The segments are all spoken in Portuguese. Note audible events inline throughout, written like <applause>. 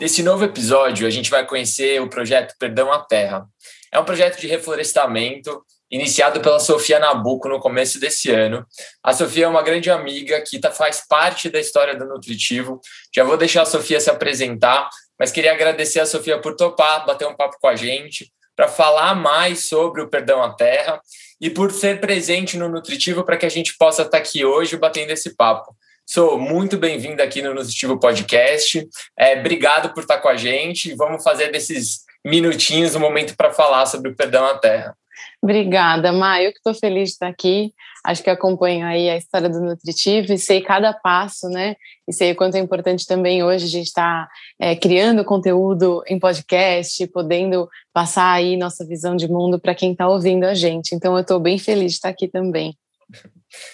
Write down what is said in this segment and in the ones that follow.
Nesse novo episódio, a gente vai conhecer o projeto Perdão à Terra. É um projeto de reflorestamento iniciado pela Sofia Nabuco no começo desse ano. A Sofia é uma grande amiga que tá, faz parte da história do Nutritivo. Já vou deixar a Sofia se apresentar, mas queria agradecer a Sofia por topar, bater um papo com a gente, para falar mais sobre o Perdão à Terra e por ser presente no Nutritivo para que a gente possa estar tá aqui hoje batendo esse papo. Sou muito bem-vinda aqui no Nutritivo Podcast. É, obrigado por estar com a gente. Vamos fazer desses minutinhos um momento para falar sobre o perdão à terra. Obrigada, Maio. Eu que estou feliz de estar aqui. Acho que acompanho aí a história do Nutritivo e sei cada passo, né? E sei o quanto é importante também hoje a gente estar tá, é, criando conteúdo em podcast, podendo passar aí nossa visão de mundo para quem está ouvindo a gente. Então, eu estou bem feliz de estar aqui também.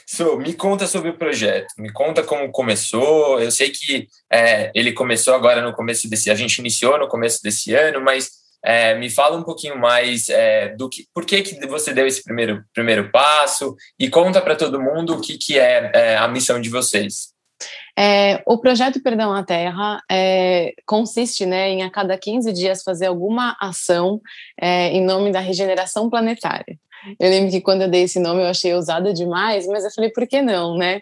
So, me conta sobre o projeto, me conta como começou. Eu sei que é, ele começou agora no começo desse, a gente iniciou no começo desse ano, mas é, me fala um pouquinho mais é, do que, por que, que você deu esse primeiro, primeiro passo e conta para todo mundo o que, que é, é a missão de vocês. É, o projeto Perdão à Terra é, consiste né, em a cada 15 dias fazer alguma ação em nome da regeneração planetária. Eu lembro que quando eu dei esse nome eu achei ousada demais, mas eu falei, por que não, né?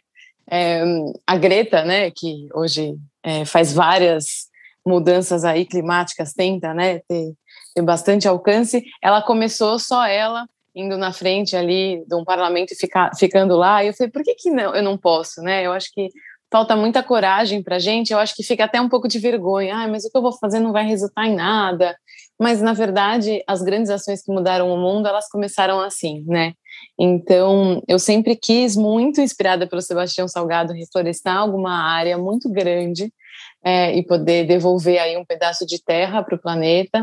É, a Greta, né, que hoje é, faz várias mudanças aí climáticas, tenta, né, ter, ter bastante alcance, ela começou só ela indo na frente ali de um parlamento e ficar, ficando lá, e eu falei, por que que não, eu não posso, né? Eu acho que falta muita coragem para gente, eu acho que fica até um pouco de vergonha, ah, mas o que eu vou fazer não vai resultar em nada, mas na verdade as grandes ações que mudaram o mundo, elas começaram assim, né? Então, eu sempre quis, muito inspirada pelo Sebastião Salgado, reflorestar alguma área muito grande é, e poder devolver aí um pedaço de terra para o planeta.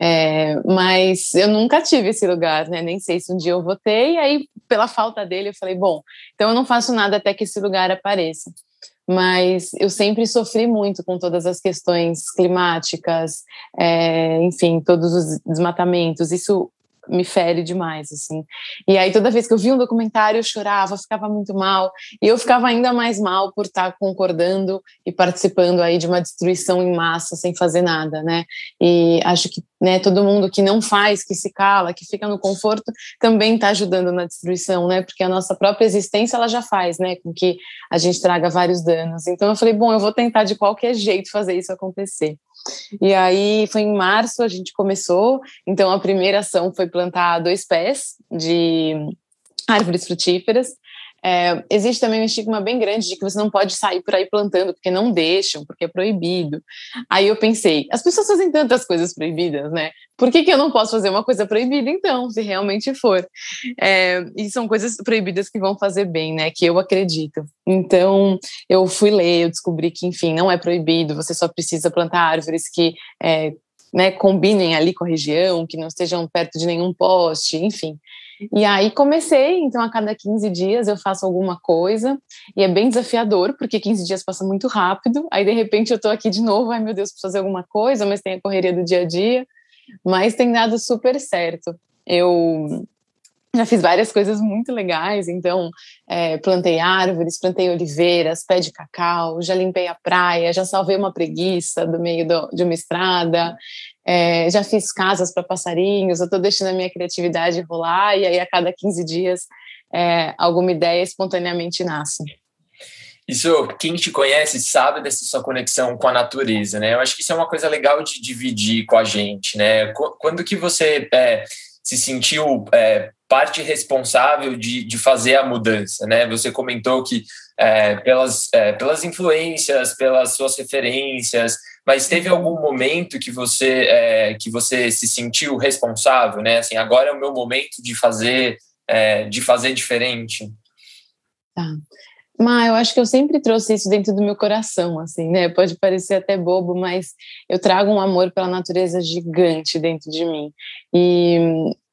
É, mas eu nunca tive esse lugar, né? Nem sei se um dia eu vou ter, e aí, pela falta dele, eu falei, bom, então eu não faço nada até que esse lugar apareça mas eu sempre sofri muito com todas as questões climáticas, é, enfim, todos os desmatamentos. Isso me fere demais, assim. E aí, toda vez que eu vi um documentário, eu chorava, ficava muito mal. E eu ficava ainda mais mal por estar concordando e participando aí de uma destruição em massa, sem fazer nada, né? E acho que né, todo mundo que não faz, que se cala, que fica no conforto, também está ajudando na destruição, né? Porque a nossa própria existência, ela já faz, né? Com que a gente traga vários danos. Então, eu falei, bom, eu vou tentar de qualquer jeito fazer isso acontecer. E aí foi em março a gente começou. Então a primeira ação foi plantar dois pés de árvores frutíferas é, existe também um estigma bem grande de que você não pode sair por aí plantando, porque não deixam, porque é proibido. Aí eu pensei, as pessoas fazem tantas coisas proibidas, né? Por que, que eu não posso fazer uma coisa proibida, então, se realmente for? É, e são coisas proibidas que vão fazer bem, né? Que eu acredito. Então, eu fui ler, eu descobri que, enfim, não é proibido, você só precisa plantar árvores que. É, né, combinem ali com a região, que não estejam perto de nenhum poste, enfim. E aí comecei, então a cada 15 dias eu faço alguma coisa, e é bem desafiador, porque 15 dias passa muito rápido, aí de repente eu tô aqui de novo, ai meu Deus, preciso fazer alguma coisa, mas tem a correria do dia a dia, mas tem dado super certo. Eu já fiz várias coisas muito legais, então é, plantei árvores, plantei oliveiras, pé de cacau, já limpei a praia, já salvei uma preguiça do meio do, de uma estrada, é, já fiz casas para passarinhos, eu estou deixando a minha criatividade rolar e aí a cada 15 dias é, alguma ideia espontaneamente nasce. Isso, quem te conhece sabe dessa sua conexão com a natureza, né? Eu acho que isso é uma coisa legal de dividir com a gente, né? Quando que você é, se sentiu é, parte responsável de, de fazer a mudança, né? Você comentou que é, pelas, é, pelas influências, pelas suas referências, mas teve algum momento que você é, que você se sentiu responsável, né? Assim, agora é o meu momento de fazer é, de fazer diferente. Tá. Mas eu acho que eu sempre trouxe isso dentro do meu coração, assim, né? Pode parecer até bobo, mas eu trago um amor pela natureza gigante dentro de mim. E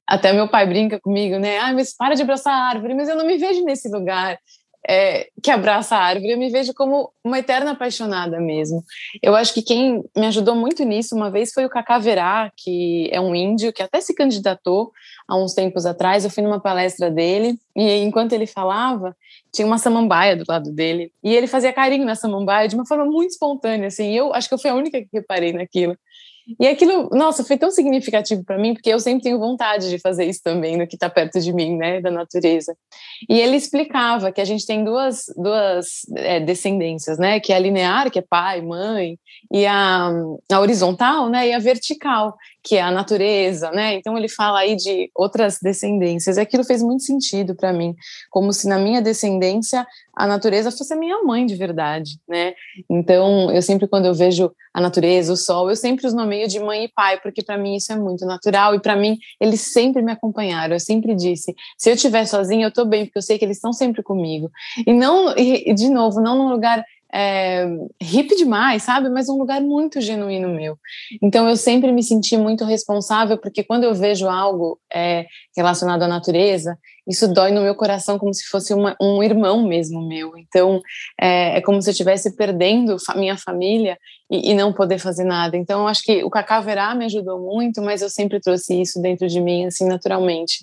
até meu pai brinca comigo, né? Ah, mas para de abraçar a árvore, mas eu não me vejo nesse lugar é, que abraça a árvore, eu me vejo como uma eterna apaixonada mesmo. Eu acho que quem me ajudou muito nisso uma vez foi o Cacá Verá, que é um índio que até se candidatou há uns tempos atrás, eu fui numa palestra dele e enquanto ele falava, tinha uma samambaia do lado dele e ele fazia carinho na samambaia de uma forma muito espontânea, assim. eu acho que eu fui a única que reparei naquilo. E aquilo, nossa, foi tão significativo para mim, porque eu sempre tenho vontade de fazer isso também no que está perto de mim, né, da natureza. E ele explicava que a gente tem duas, duas é, descendências, né, que é a linear, que é pai, mãe, e a, a horizontal, né, e a vertical, que é a natureza, né? Então ele fala aí de outras descendências. E aquilo fez muito sentido para mim, como se na minha descendência a natureza fosse a minha mãe de verdade, né? Então eu sempre quando eu vejo a natureza, o sol, eu sempre os nomeio de mãe e pai, porque para mim isso é muito natural e para mim eles sempre me acompanharam. Eu sempre disse, se eu estiver sozinha, eu tô bem, porque eu sei que eles estão sempre comigo. E não e, de novo, não num lugar é, hippie demais, sabe? Mas um lugar muito genuíno meu. Então eu sempre me senti muito responsável, porque quando eu vejo algo é, relacionado à natureza, isso dói no meu coração como se fosse uma, um irmão mesmo meu. Então é, é como se eu estivesse perdendo minha família e, e, não poder fazer nada. Então eu acho que o Cacá Verá me ajudou muito, mas eu sempre trouxe isso dentro de mim, assim, naturalmente.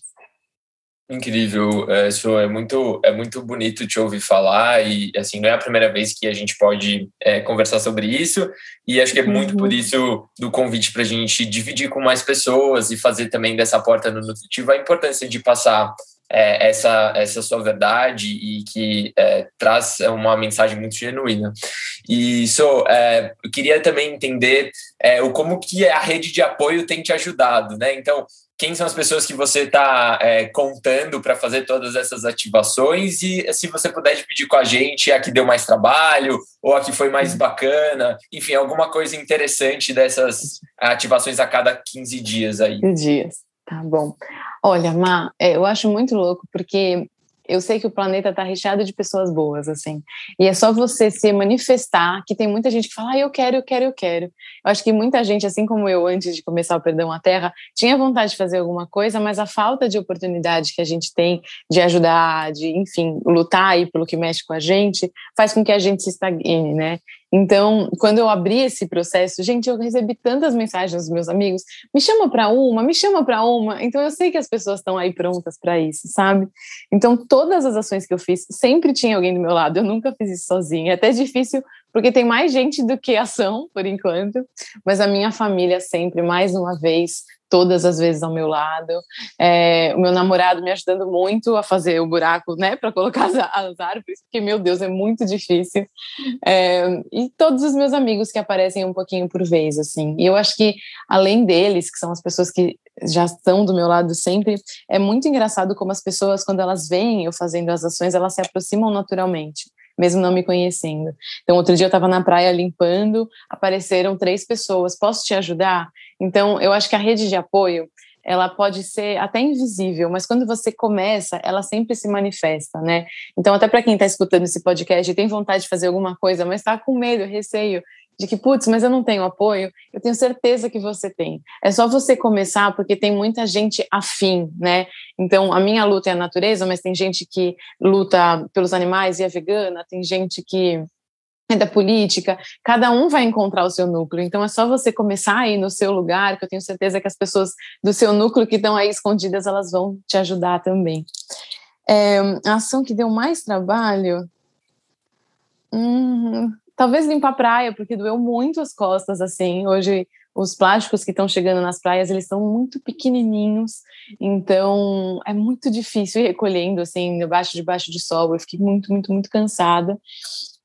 Incrível, é, isso é muito, é muito bonito te ouvir falar e assim não é a primeira vez que a gente pode é, conversar sobre isso e acho que é muito uhum. por isso do convite para a gente dividir com mais pessoas e fazer também dessa porta no nutritivo a importância de passar é, essa essa sua verdade e que é, traz uma mensagem muito genuína e isso é, eu queria também entender é, o como que a rede de apoio tem te ajudado, né? Então quem são as pessoas que você está é, contando para fazer todas essas ativações e se você puder dividir com a gente a que deu mais trabalho ou a que foi mais uhum. bacana, enfim, alguma coisa interessante dessas ativações a cada 15 dias aí. 15 dias, tá bom. Olha, Má, é, eu acho muito louco porque eu sei que o planeta está recheado de pessoas boas, assim. E é só você se manifestar, que tem muita gente que fala, ah, eu quero, eu quero, eu quero. Eu acho que muita gente, assim como eu, antes de começar o Perdão à Terra, tinha vontade de fazer alguma coisa, mas a falta de oportunidade que a gente tem de ajudar, de, enfim, lutar aí pelo que mexe com a gente, faz com que a gente se estagne, né? Então, quando eu abri esse processo, gente, eu recebi tantas mensagens dos meus amigos, me chama para uma, me chama para uma. Então, eu sei que as pessoas estão aí prontas para isso, sabe? Então, todas as ações que eu fiz, sempre tinha alguém do meu lado. Eu nunca fiz isso sozinha. É até difícil porque tem mais gente do que ação, por enquanto. Mas a minha família sempre, mais uma vez, todas as vezes ao meu lado. É, o meu namorado me ajudando muito a fazer o buraco, né, para colocar as, as, árvores, porque, meu Deus, é muito difícil. É, e todos os meus amigos que aparecem um pouquinho por vez, assim. E eu acho que, além deles, que são as pessoas que já estão do meu lado sempre, é muito engraçado como as pessoas, quando elas veem eu fazendo as ações, elas se aproximam naturalmente mesmo não me conhecendo. Então, outro dia eu estava na praia limpando, apareceram três pessoas, posso te ajudar? Então, eu acho que a rede de apoio, ela pode ser até invisível, mas quando você começa, ela sempre se manifesta, né? Então, até para quem está escutando esse podcast e tem vontade de fazer alguma coisa, mas está com medo, receio, de que, putz, mas eu não tenho apoio, eu tenho certeza que você tem. É só você começar, porque tem muita gente afim, né? Então, a minha luta é a natureza, mas tem gente que luta pelos animais e é vegana, tem gente que é da política, cada um vai encontrar o seu núcleo. Então, é só você começar aí no seu lugar, que eu tenho certeza que as pessoas do seu núcleo que estão aí escondidas, elas vão te ajudar também. É, a ação que deu mais trabalho. Hum, Talvez limpar a praia, porque doeu muito as costas, assim. Hoje, os plásticos que estão chegando nas praias, eles são muito pequenininhos, então é muito difícil ir recolhendo, assim, debaixo, debaixo de sol. Eu fiquei muito, muito, muito cansada.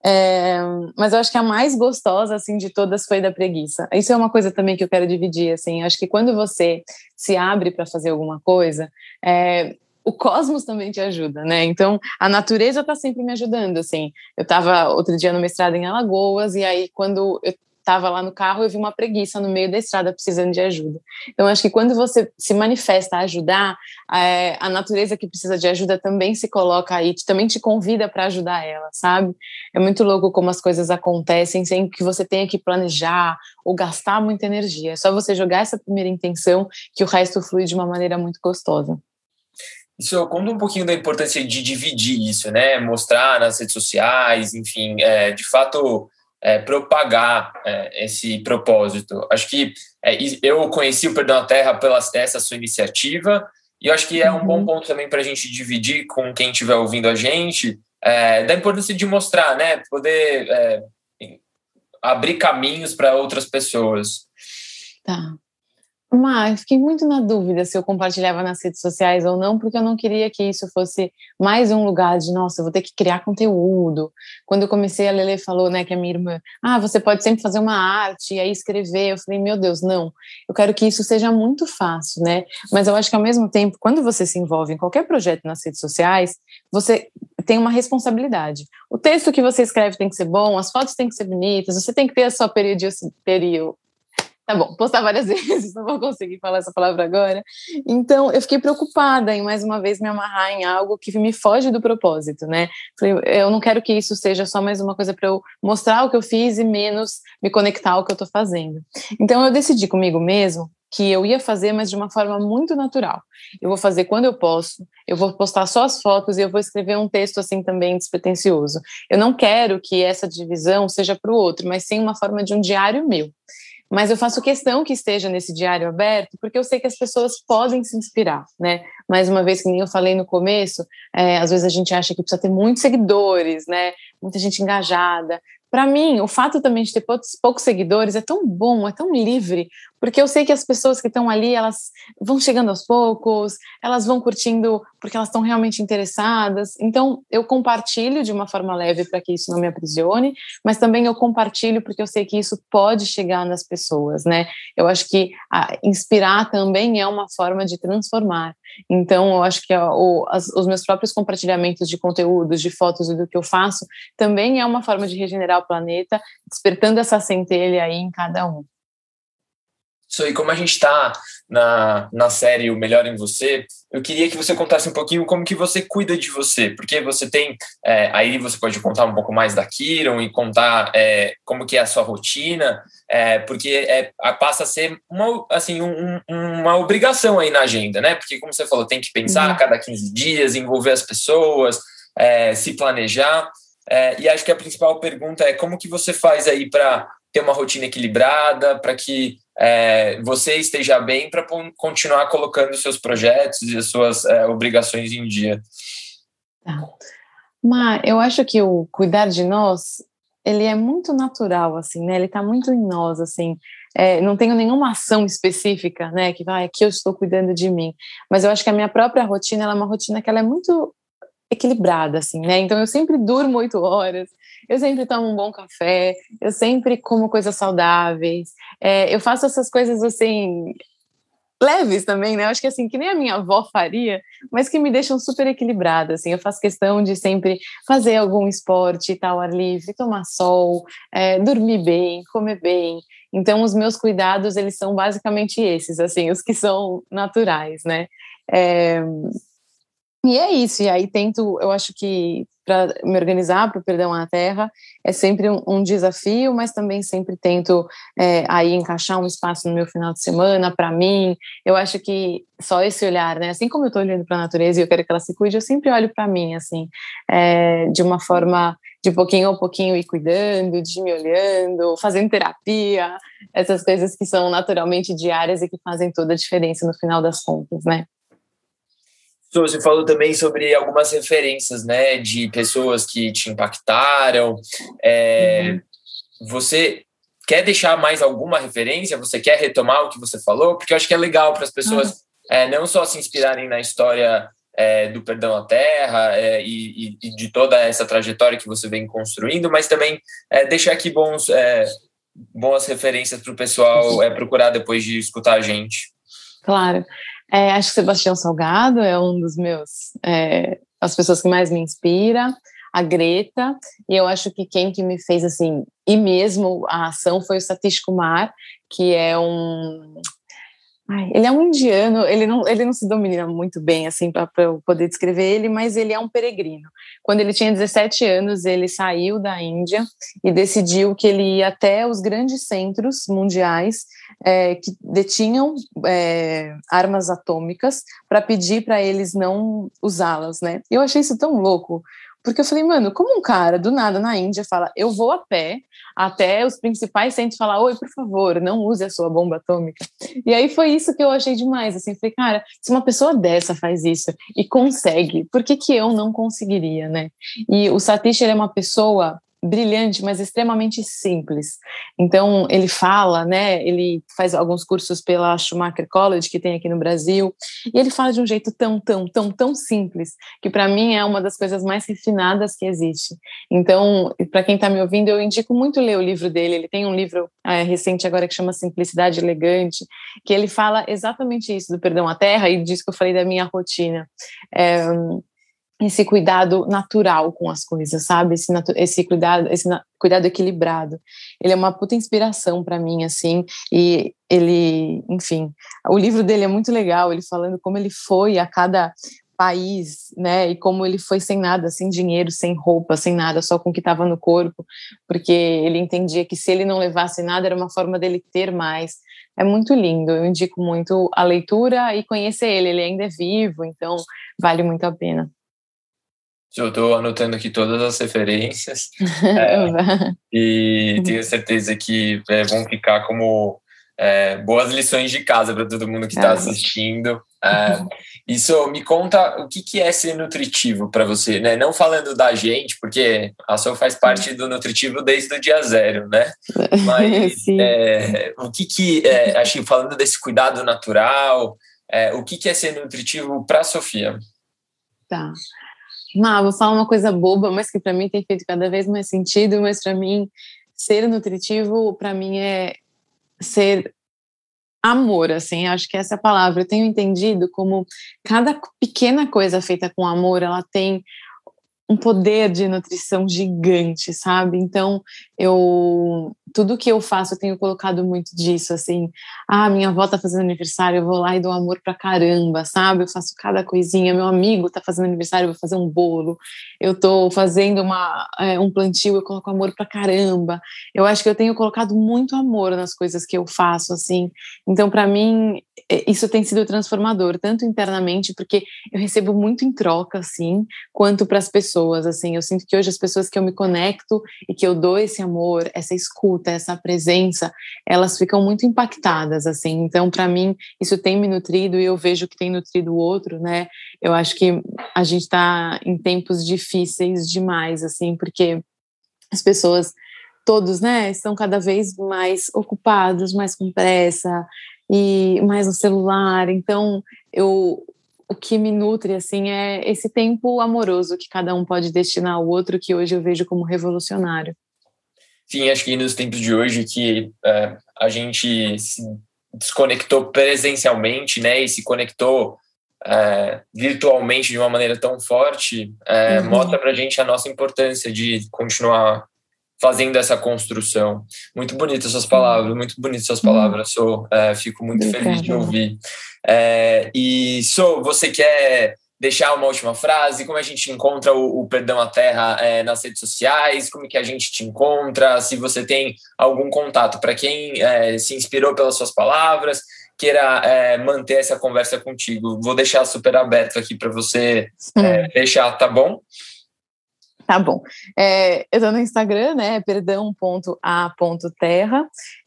É, mas eu acho que a mais gostosa, assim, de todas foi da preguiça. Isso é uma coisa também que eu quero dividir, assim. Acho que quando você se abre para fazer alguma coisa, é, o cosmos também te ajuda, né? Então, a natureza está sempre me ajudando, assim. Eu estava outro dia no mestrado em Alagoas, e aí, quando eu estava lá no carro, eu vi uma preguiça no meio da estrada precisando de ajuda. Então, acho que quando você se manifesta a ajudar, é, a natureza que precisa de ajuda também se coloca aí, também te convida para ajudar ela, sabe? É muito louco como as coisas acontecem sem que você tenha que planejar ou gastar muita energia. É só você jogar essa primeira intenção que o resto flui de uma maneira muito gostosa. Isso conta um pouquinho da importância de dividir isso, né? Mostrar nas redes sociais, enfim, é, de fato é, propagar é, esse propósito. Acho que é, eu conheci o Perdão à Terra pela essa sua iniciativa E eu acho que é um bom uhum. ponto também para a gente dividir com quem estiver ouvindo a gente, é, da importância de mostrar, né? Poder é, abrir caminhos para outras pessoas. Tá. Mas fiquei muito na dúvida se eu compartilhava nas redes sociais ou não, porque eu não queria que isso fosse mais um lugar de, nossa, eu vou ter que criar conteúdo. Quando eu comecei, a Lele falou, né, que a minha irmã, ah, você pode sempre fazer uma arte e aí escrever. Eu falei, meu Deus, não. Eu quero que isso seja muito fácil, né? Mas eu acho que ao mesmo tempo, quando você se envolve em qualquer projeto nas redes sociais, você tem uma responsabilidade. O texto que você escreve tem que ser bom, as fotos têm que ser bonitas, você tem que ter a sua periodicidade Tá bom, postar várias <laughs> vezes, não vou conseguir falar essa palavra agora. Então, eu fiquei preocupada em mais uma vez me amarrar em algo que me foge do propósito, né? Eu não quero que isso seja só mais uma coisa para eu mostrar o que eu fiz e menos me conectar ao que eu estou fazendo. Então, eu decidi comigo mesmo que eu ia fazer, mas de uma forma muito natural. Eu vou fazer quando eu posso, eu vou postar só as fotos e eu vou escrever um texto assim também despretensioso. Eu não quero que essa divisão seja para o outro, mas sim uma forma de um diário meu. Mas eu faço questão que esteja nesse diário aberto, porque eu sei que as pessoas podem se inspirar, né? Mais uma vez, que nem eu falei no começo, é, às vezes a gente acha que precisa ter muitos seguidores, né? Muita gente engajada para mim, o fato também de ter poucos, poucos, seguidores é tão bom, é tão livre, porque eu sei que as pessoas que estão ali, elas vão chegando aos poucos, elas vão curtindo porque elas estão realmente interessadas. Então, eu compartilho de uma forma leve para que isso não me aprisione, mas também eu compartilho porque eu sei que isso pode chegar nas pessoas, né? Eu acho que inspirar também é uma forma de transformar. Então, eu acho que o, as, os meus próprios compartilhamentos de conteúdos, de fotos e do que eu faço, também é uma forma de regenerar o planeta, despertando essa centelha aí em cada um. Isso aí, como a gente está na, na série O Melhor em Você, eu queria que você contasse um pouquinho como que você cuida de você, porque você tem, é, aí você pode contar um pouco mais da Kiron e contar é, como que é a sua rotina, é, porque é, passa a ser uma, assim, um, uma obrigação aí na agenda, né? Porque, como você falou, tem que pensar a uhum. cada 15 dias, envolver as pessoas, é, se planejar, é, e acho que a principal pergunta é como que você faz aí para ter uma rotina equilibrada, para que é, você esteja bem para continuar colocando seus projetos e as suas é, obrigações em dia. Tá. Mas eu acho que o cuidar de nós, ele é muito natural, assim, né? Ele está muito em nós, assim. É, não tenho nenhuma ação específica, né? Que vai, aqui eu estou cuidando de mim. Mas eu acho que a minha própria rotina, ela é uma rotina que ela é muito equilibrada, assim, né? Então eu sempre durmo oito horas, eu sempre tomo um bom café, eu sempre como coisas saudáveis, é, eu faço essas coisas assim leves também, né? Eu acho que assim que nem a minha avó faria, mas que me deixam super equilibrada. Assim, eu faço questão de sempre fazer algum esporte, tal ar livre, tomar sol, é, dormir bem, comer bem. Então, os meus cuidados eles são basicamente esses, assim, os que são naturais, né? É, e é isso, e aí tento, eu acho que para me organizar para o Perdão à Terra é sempre um, um, desafio, mas também sempre tento é, aí encaixar um espaço no meu final de semana para mim. Eu acho que só esse olhar, né? Assim como eu estou olhando para a natureza e eu quero que ela se cuide, eu sempre olho para mim, assim, é, de uma forma de pouquinho a pouquinho ir cuidando, de me olhando, fazendo terapia, essas coisas que são naturalmente diárias e que fazem toda a diferença no final das contas, né? Você falou também sobre algumas referências, né, de pessoas que te impactaram. É, uhum. Você quer deixar mais alguma referência? Você quer retomar o que você falou? Porque eu acho que é legal para as pessoas uhum. é, não só se inspirarem na história é, do Perdão à Terra é, e, e, de toda essa trajetória que você vem construindo, mas também é, deixar aqui bons, é, boas referências para o pessoal uhum. procurar depois de escutar a gente. Claro. É, acho que Sebastião Salgado é um dos meus, é, as pessoas que mais me inspira, a Greta, e eu acho que quem que me fez assim, e mesmo a ação foi o Satish Kumar, que é um Ai, ele é um indiano, ele não, ele não se domina muito bem, assim, para eu poder descrever ele, mas ele é um peregrino. Quando ele tinha 17 anos, ele saiu da Índia e decidiu que ele ia até os grandes centros mundiais é, que detinham é, armas atômicas para pedir para eles não usá-las, né? Eu achei isso tão louco, Porque eu falei, mano, como um cara do nada na Índia fala, eu vou a pé até os principais centros falar, oi, por favor, não use a sua bomba atômica. E aí foi isso que eu achei demais, assim, falei, cara, se uma pessoa dessa faz isso e consegue, por que que eu não conseguiria, né? E o Satish, ele é uma pessoa brilhante, mas extremamente simples. Então, ele fala, né, ele faz alguns cursos pela Schumacher College, que tem aqui no Brasil, e ele fala de um jeito tão, tão, tão, tão simples, que para mim é uma das coisas mais refinadas que existe. Então, para quem está me ouvindo, eu indico muito ler o livro dele. Ele tem um livro é, recente agora que chama Simplicidade Elegante, que ele fala exatamente isso, do perdão à terra, e diz que eu falei da minha rotina. É, esse cuidado natural com as coisas, sabe? Esse, esse cuidado, esse cuidado equilibrado. Ele é uma puta inspiração para mim, assim, e ele, enfim, o livro dele é muito legal, ele falando como ele foi a cada país, né, e como ele foi sem nada, sem dinheiro, sem roupa, sem nada, só com o que estava no corpo, porque ele entendia que se ele não levasse nada era uma forma dele ter mais. É muito lindo, eu indico muito a leitura e conhecer ele, ele ainda é vivo, então vale muito a pena. Eu estou anotando aqui todas as referências <laughs> é, e tenho certeza que é, vão ficar como é, boas lições de casa para todo mundo que está assistindo. É, isso me conta o que, que é ser nutritivo para você, né? Não falando da gente, porque a Sol faz parte do nutritivo desde o dia zero, né? <laughs> Mas é, o que que, é, acho que falando desse cuidado natural, o que que é ser nutritivo para a Sofia? Tá. Ah, vou falar uma coisa boba, mas que para mim tem feito cada vez mais sentido, mas para mim ser nutritivo para mim é ser amor, assim, acho que essa é a palavra. Eu tenho entendido como cada pequena coisa feita com amor, ela tem um poder de nutrição gigante, sabe? Então, eu tudo que eu faço, eu tenho colocado muito disso, assim. Ah, minha avó tá fazendo aniversário, eu vou lá e dou amor pra caramba, sabe? Eu faço cada coisinha. Meu amigo tá fazendo aniversário, eu vou fazer um bolo. Eu tô fazendo uma, é, um plantio, eu coloco amor pra caramba. Eu acho que eu tenho colocado muito amor nas coisas que eu faço, assim. Então, para mim, é, isso tem sido transformador, tanto internamente, porque eu recebo muito em troca, assim, quanto para as pessoas, assim. Eu sinto que hoje as pessoas que eu me conecto e que eu dou esse amor, essa escuta, essa presença, elas ficam muito impactadas, assim. Então, para mim, isso tem me nutrido e eu vejo que tem nutrido o outro, né? Eu acho que a gente está em tempos difíceis demais, assim, porque as pessoas todos, né, estão cada vez mais ocupados, mais com pressa, e mais no celular. Então, eu o que me nutre assim é esse tempo amoroso que cada um pode destinar ao outro, que hoje eu vejo como revolucionário. Sim, acho que nos tempos de hoje que é, a gente se desconectou presencialmente, né, e se conectou é, virtualmente de uma maneira tão forte, é, uhum. mostra para a gente a nossa importância de continuar fazendo essa construção. Muito bonitas suas palavras, muito bonitas suas palavras, Sou. É, fico muito Obrigada. feliz de ouvir. É, e Sou, você quer deixar uma última frase? Como a gente encontra o, o Perdão à Terra é, nas redes sociais? Como que a gente te encontra? Se você tem algum contato para quem é, se inspirou pelas suas palavras, queira é, manter essa conversa contigo, vou deixar super aberto aqui para você é, deixar, tá bom? Tá bom. É, eu estou no Instagram, né? Perdão.a.terra.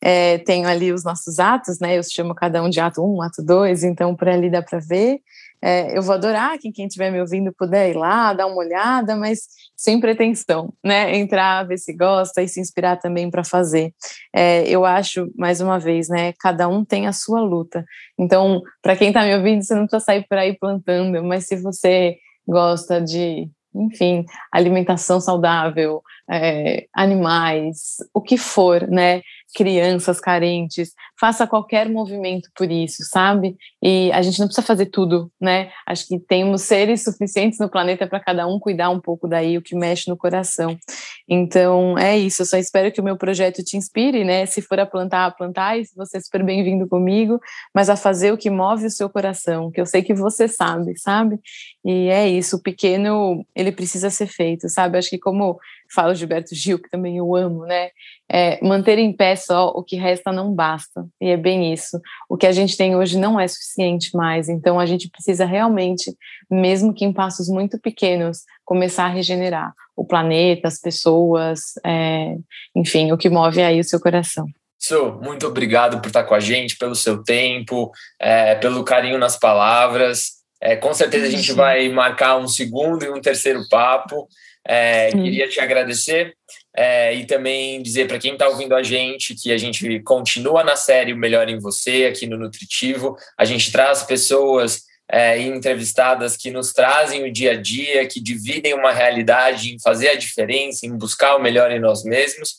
É, tenho ali os nossos atos, né? Eu chamo cada um de ato 1, ato 2, então por ali dá para ver. É, eu vou adorar que quem estiver me ouvindo puder ir lá, dar uma olhada, mas sem pretensão, né? Entrar, ver se gosta e se inspirar também para fazer. É, eu acho, mais uma vez, né? Cada um tem a sua luta. Então, para quem está me ouvindo, você não precisa sair por aí plantando, mas se você gosta de enfim, alimentação saudável, é, animais, o que for, né? Crianças carentes, faça qualquer movimento por isso, sabe? E a gente não precisa fazer tudo, né? Acho que temos seres suficientes no planeta para cada um cuidar um pouco daí, o que mexe no coração. Então, é isso. Eu só espero que o meu projeto te inspire, né? Se for a plantar, a plantar, e você é super bem-vindo comigo, mas a fazer o que move o seu coração, que eu sei que você sabe, sabe? E é isso. O pequeno, ele precisa ser feito, sabe? Acho que como fala Gilberto Gil, que também eu amo, né? É, manter em pé só o que resta não basta. E é bem isso. O que a gente tem hoje não é suficiente mais. Então a gente precisa realmente, mesmo que em passos muito pequenos, começar a regenerar o planeta, as pessoas, é, enfim, o que move aí o seu coração. Su, muito obrigado por estar com a gente, pelo seu tempo, é, pelo carinho nas palavras. É, com certeza a gente vai marcar um segundo e um terceiro papo. É, queria te agradecer é, e também dizer para quem está ouvindo a gente que a gente continua na série O Melhor em Você, aqui no Nutritivo. A gente traz pessoas é, entrevistadas que nos trazem o dia a dia, que dividem uma realidade em fazer a diferença, em buscar o melhor em nós mesmos.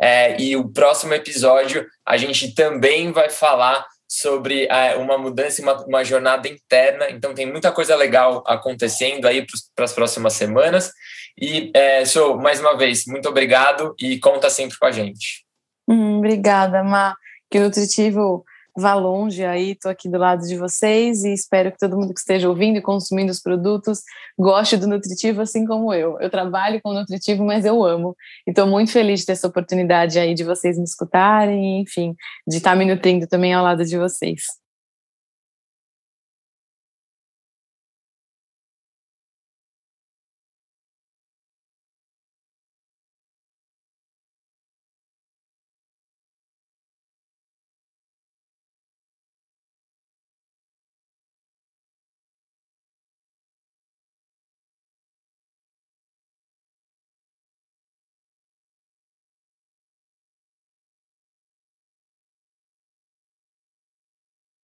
É, e o próximo episódio a gente também vai falar sobre é, uma mudança, uma, uma jornada interna. Então tem muita coisa legal acontecendo aí para as próximas semanas. E é, mais uma vez muito obrigado e conta sempre com a gente. Hum, obrigada, Ma. Que nutritivo vá longe aí, estou aqui do lado de vocês e espero que todo mundo que esteja ouvindo e consumindo os produtos goste do nutritivo assim como eu. Eu trabalho com nutritivo, mas eu amo. E estou muito feliz de ter essa oportunidade aí de vocês me escutarem, enfim, de estar tá me nutrindo também ao lado de vocês.